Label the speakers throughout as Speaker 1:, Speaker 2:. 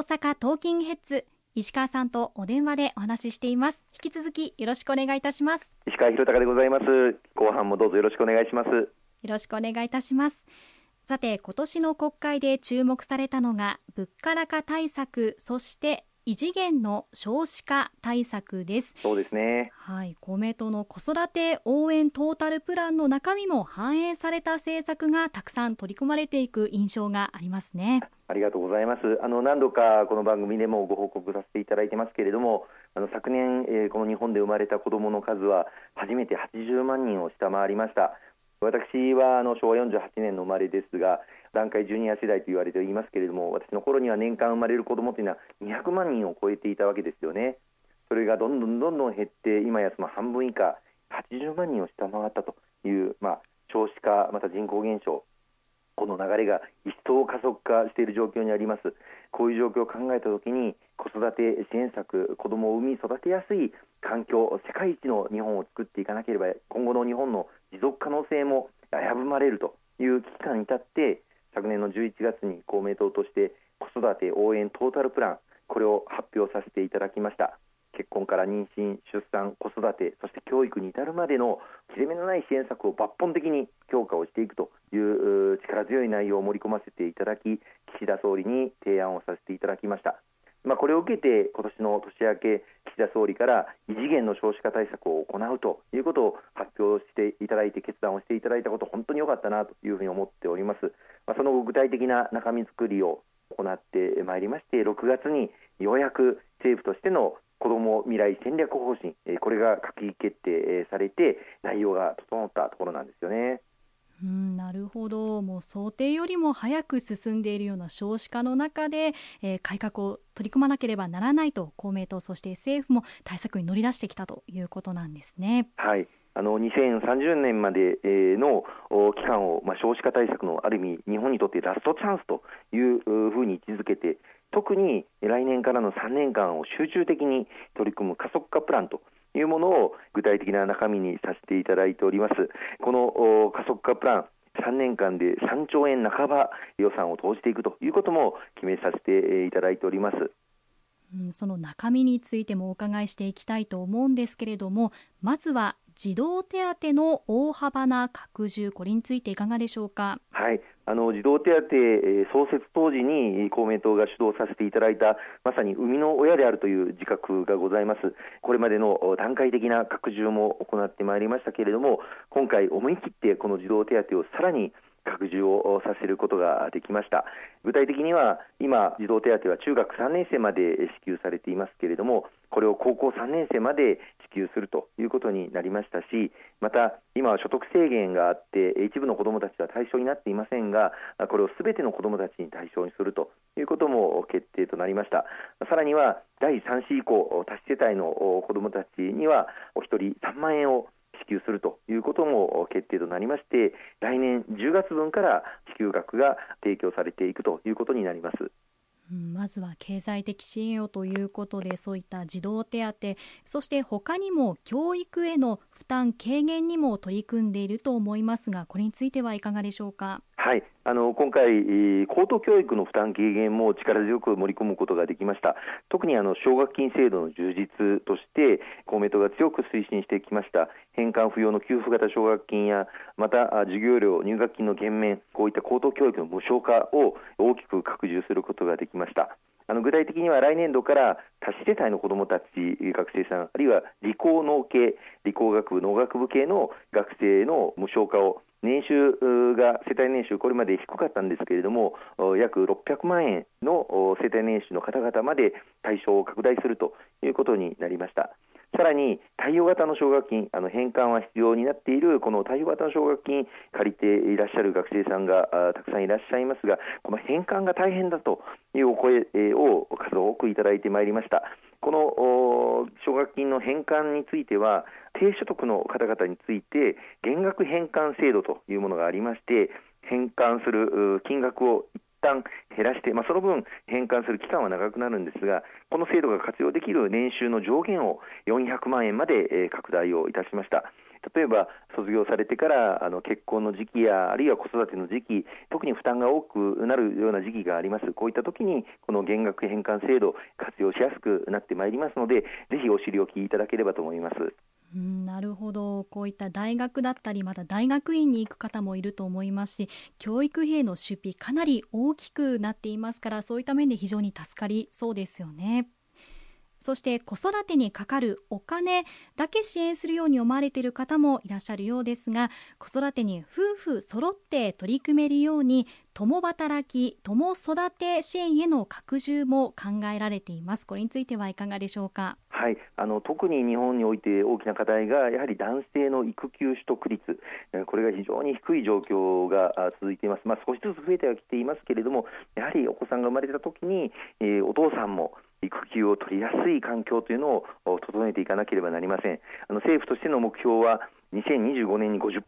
Speaker 1: 阪トーキングヘッズ石川さんとお電話でお話ししています。引き続きよろしくお願いいたします。
Speaker 2: 石川博隆でございます。後半もどうぞよろしくお願いします。よ
Speaker 1: ろしくお願いいたします。さて今年の国会で注目されたのが物価高対策そして異次元の少子化対策です。
Speaker 2: そうですね。
Speaker 1: はい。公明党の子育て応援トータルプランの中身も反映された政策がたくさん取り組まれていく印象がありますね。
Speaker 2: ありがとうございます。あの何度かこの番組でもご報告させていただいてますけれどもあの昨年、えー、この日本で生まれた子どもの数は初めて80万人を下回りました。私はあの昭和48年の生まれですが団塊ジュニア世代と言われていますけれども私の頃には年間生まれる子どもというのは200万人を超えていたわけですよね。それがどんどんどんどん減って今やその半分以下80万人を下回ったという、まあ、少子化また人口減少この流れが一層加速化している状況にあります。こういう状況を考えたときに子育て支援策子どもを産み育てやすい環境世界一の日本を作っていかなければ今後の日本の持続可能性も危ぶまれるという危機感に立って昨年の11月に公明党として子育て応援トータルプランこれを発表させていただきました結婚から妊娠、出産、子育てそして教育に至るまでの切れ目のない支援策を抜本的に強化をしていくという力強い内容を盛り込ませていただき岸田総理に提案をさせていただきました。まあ、これを受けて今年の年明け田総理から異次元の少子化対策を行うということを発表していただいて決断をしていただいたこと本当に良かったなというふうに思っております、まあ、その具体的な中身作りを行ってまいりまして6月にようやく政府としての子ども未来戦略方針これが閣議決定されて内容が整ったところなんですよね。
Speaker 1: うん、なるほどもう想定よりも早く進んでいるような少子化の中で、えー、改革を取り組まなければならないと公明党そして政府も対策に乗り出してきたということなんですね。
Speaker 2: はいあの2030年までの期間を、まあ、少子化対策のある意味日本にとってラストチャンスというふうに位置づけて特に来年からの3年間を集中的に取り組む加速化プランというものを具体的な中身にさせていただいております。この加速化プラン3年間で3兆円半ば予算を投じていくということも決めさせていただいております。
Speaker 1: うん、その中身についてもお伺いしていきたいと思うんですけれどもまずは児童手当の大幅な拡充これについていかがでしょうか？
Speaker 2: はいあの児童手当創設当時に公明党が主導させていただいたまさに生みの親であるという自覚がございますこれまでの段階的な拡充も行ってまいりましたけれども今回思い切ってこの児童手当をさらに拡充をさせることができました。具体的には今児童手当は中学3年生まで支給されていますけれどもこれを高校3年生まで支給するということになりましたしまた今は所得制限があって一部の子どもたちは対象になっていませんがこれをすべての子どもたちに対象にするということも決定となりました。さらには第3子以降多子世帯の子どもたちにはお一人3万円を支給するということも決定となりまして来年10月分から支給額が提供されていくということになります。
Speaker 1: まずは経済的支援をということでそういった児童手当そして他にも教育への負担軽減にも取り組んでいると思いますがこれについてはいかがでしょうか？
Speaker 2: はいあの今回、高等教育の負担軽減も力強く盛り込むことができました。特にあの奨学金制度の充実として公明党が強く推進してきました。返還不要の給付型奨学金やまた授業料、入学金の減免こういった高等教育の無償化を大きく拡充することができました。あの具体的には来年度から多子世帯の子どもたち学生さんあるいは理工農系理工学部農学部系の学生の無償化を年収が世帯年収これまで低かったんですけれども約600万円の世帯年収の方々まで対象を拡大するということになりました。さらに貸与型の奨学金あの返還は必要になっているこの貸与型の奨学金借りていらっしゃる学生さんがたくさんいらっしゃいますがこの返還が大変だというお声を数多くいただいてまいりました。この奨学金の返還については低所得の方々について減額返還制度というものがありまして返還する金額を一旦減らして、まあ、その分返還する期間は長くなるんですがこの制度が活用できる年収の上限を400万円まで拡大をいたしました。例えば卒業されてからあの結婚の時期やあるいは子育ての時期特に負担が多くなるような時期がありますこういった時にこの減額返還制度活用しやすくなってまいりますのでぜひお知りおきいただければと思います。
Speaker 1: うん、なるほど。こういった大学だったりまた大学院に行く方もいると思いますし教育費への出費かなり大きくなっていますからそういった面で非常に助かりそうですよね。そして子育てにかかるお金だけ支援するように思われている方もいらっしゃるようですが子育てに夫婦揃って取り組めるように共働き共育て支援への拡充も考えられています。これについてはいかがでしょうか？
Speaker 2: はい、あの特に日本において大きな課題がやはり男性の育休取得率、これが非常に低い状況が続いています、まあ、少しずつ増えてはきていますけれども、やはりお子さんが生まれたときに、えー、お父さんも育休を取りやすい環境というのを整えていかなければなりません。あの政府としての目標は2025年に50%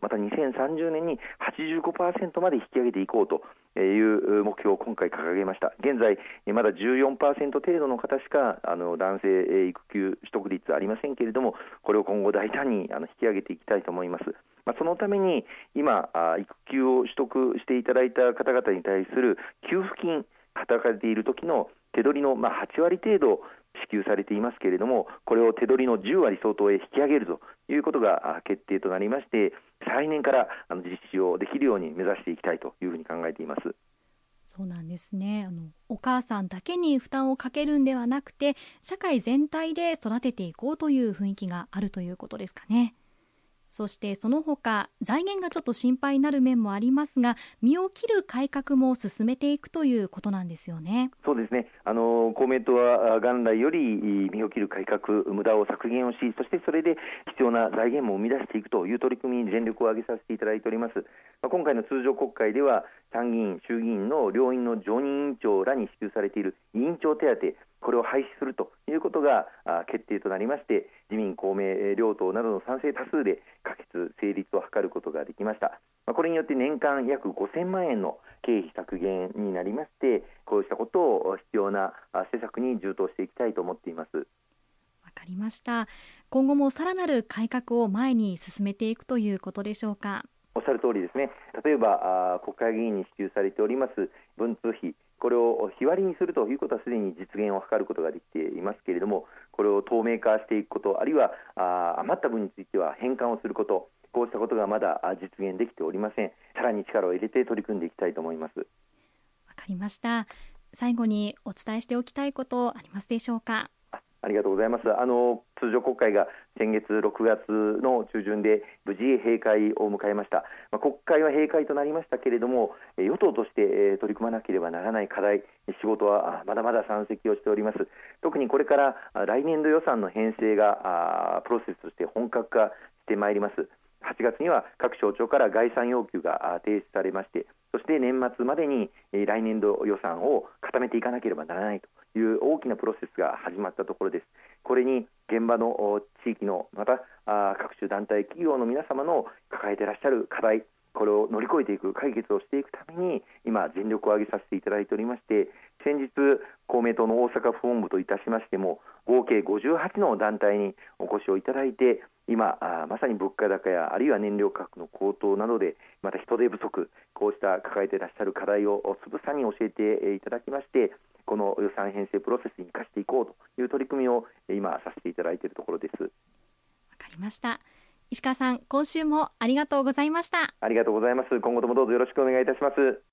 Speaker 2: また2030年に85%まで引き上げていこうという目標を今回掲げました。現在まだ14%程度の方しかあの男性育休取得率ありませんけれどもこれを今後大胆にあの引き上げていきたいと思います。まあ、そのために今育休を取得していただいた方々に対する給付金働かれている時の手取りのまあ8割程度支給されていますけれどもこれを手取りの10割相当へ引き上げるということが決定となりまして来年から実施をできるように目指していきたいというふうに考えています。
Speaker 1: そうなんですねあのお母さんだけに負担をかけるんではなくて社会全体で育てていこうという雰囲気があるということですかね。そしてその他財源がちょっと心配になる面もありますが身を切る改革も進めていくということなんですよね。
Speaker 2: そうですね。あの公明党は元来より身を切る改革無駄を削減をしそしてそれで必要な財源も生み出していくという取り組みに全力を挙げさせていただいております、まあ、今回の通常国会では参議院衆議院の両院の常任委員長らに支給されている委員長手当これを廃止するということが決定となりまして自民、公明両党などの賛成多数で可決、成立を図ることができました。これによって年間約5000万円の経費削減になりましてこうしたことを必要な施策に充当していきたいと思っています。わ
Speaker 1: かりました。今後もさらなる改革を前に進めていくということでしょうか？
Speaker 2: おっしゃる通りですね。例えば国会議員に支給されております文通費。これを日割りにするということはすでに実現を図ることができていますけれどもこれを透明化していくことあるいはあ余った分については返還をすることこうしたことがまだ実現できておりません。さらに力を入れて取り組んでいきたいと思います。わ
Speaker 1: かりました。最後にお伝えしておきたいことありますでしょうか？
Speaker 2: ありがとうございます。あの通常国会が先月6月の中旬で無事閉会を迎えました。まあ、国会は閉会となりましたけれども、与党として取り組まなければならない課題、仕事はまだまだ山積をしております。特にこれから来年度予算の編成がプロセスとして本格化してまいります。8月には各省庁から概算要求が提出されまして、そして年末までに来年度予算を固めていかなければならないという大きなプロセスが始まったところです。これに現場の地域のまた各種団体企業の皆様の抱えていらっしゃる課題これを乗り越えていく解決をしていくために今全力を挙げさせていただいておりまして先日公明党の大阪府本部といたしましても合計58の団体にお越しをいただいて今まさに物価高やあるいは燃料価格の高騰などでまた人手不足こうした抱えていらっしゃる課題をつぶさに教えていただきましてこの予算編成プロセスに生かしていこうという取り組みを今させていただいているところです。わ
Speaker 1: かりました。石川さん今週もありがとうございました。
Speaker 2: ありがとうございます。今後ともどうぞよろしくお願いいたします